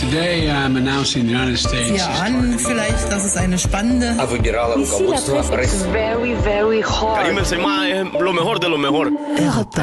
Sie ahnen vielleicht, dass es eine spannende. Very, very.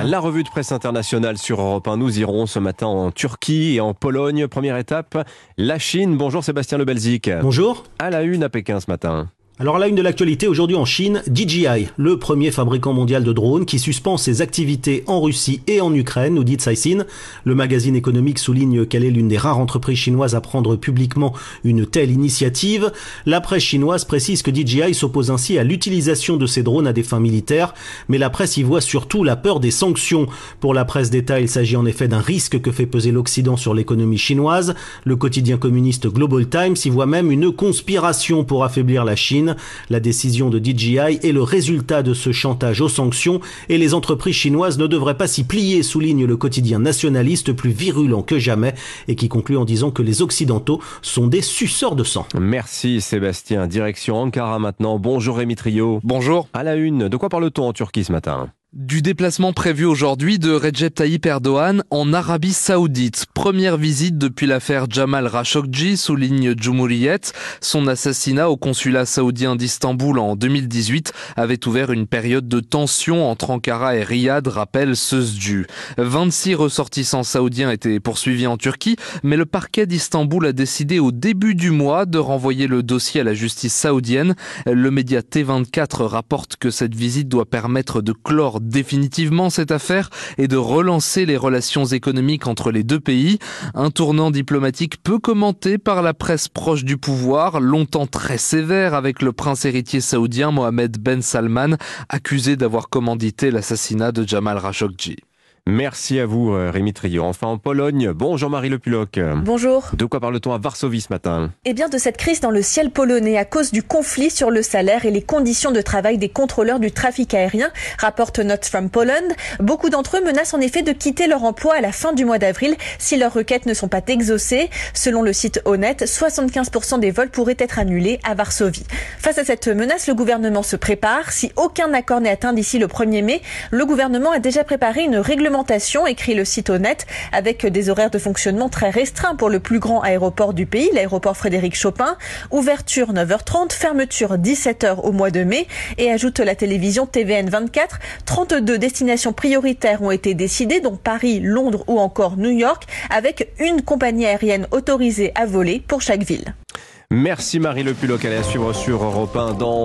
La revue de presse internationale sur Europe 1. Nous irons ce matin en Turquie et en Pologne. Première étape, la Chine. Bonjour Sébastien Lebelzik. Bonjour. À la une à Pékin ce matin. Alors la une de l'actualité aujourd'hui en Chine, DJI, le premier fabricant mondial de drones qui suspend ses activités en Russie et en Ukraine, nous dit Caixin. Le magazine économique souligne qu'elle est l'une des rares entreprises chinoises à prendre publiquement une telle initiative. La presse chinoise précise que DJI s'oppose ainsi à l'utilisation de ces drones à des fins militaires, mais la presse y voit surtout la peur des sanctions. Pour la presse d'État, il s'agit en effet d'un risque que fait peser l'Occident sur l'économie chinoise. Le quotidien communiste Global Times y voit même une conspiration pour affaiblir la Chine. La décision de DJI est le résultat de ce chantage aux sanctions et les entreprises chinoises ne devraient pas s'y plier, souligne le quotidien nationaliste plus virulent que jamais et qui conclut en disant que les Occidentaux sont des suceurs de sang. Merci Sébastien. Direction Ankara maintenant. Bonjour Rémi Trio. Bonjour. À la une, de quoi parle-t-on en Turquie ce matin? Du déplacement prévu aujourd'hui de Recep Tayyip Erdogan en Arabie Saoudite. Première visite depuis l'affaire Jamal Khashoggi, souligne Cumhuriyet. Son assassinat au consulat saoudien d'Istanbul en 2018 avait ouvert une période de tension entre Ankara et Riyad, rappelle Sözcü. 26 ressortissants saoudiens étaient poursuivis en Turquie, mais le parquet d'Istanbul a décidé au début du mois de renvoyer le dossier à la justice saoudienne. Le média T24 rapporte que cette visite doit permettre de clore définitivement cette affaire et de relancer les relations économiques entre les deux pays. Un tournant diplomatique peu commenté par la presse proche du pouvoir, longtemps très sévère avec le prince héritier saoudien Mohamed Ben Salman, accusé d'avoir commandité l'assassinat de Jamal Khashoggi. Merci à vous, euh, Rémi Trio. Enfin, en Pologne, bon Jean-Marie Le Puloc. Bonjour. De quoi parle-t-on à Varsovie ce matin Eh bien, de cette crise dans le ciel polonais à cause du conflit sur le salaire et les conditions de travail des contrôleurs du trafic aérien, rapporte Not from Poland. Beaucoup d'entre eux menacent en effet de quitter leur emploi à la fin du mois d'avril si leurs requêtes ne sont pas exaucées. Selon le site Honnête, 75% des vols pourraient être annulés à Varsovie. Face à cette menace, le gouvernement se prépare. Si aucun accord n'est atteint d'ici le 1er mai, le gouvernement a déjà préparé une réglementation écrit le site honnête, avec des horaires de fonctionnement très restreints pour le plus grand aéroport du pays, l'aéroport Frédéric Chopin. Ouverture 9h30, fermeture 17h au mois de mai et ajoute la télévision TVN 24. 32 destinations prioritaires ont été décidées, dont Paris, Londres ou encore New York, avec une compagnie aérienne autorisée à voler pour chaque ville. Merci Marie Le Puloc, allez à suivre sur Europe 1 dans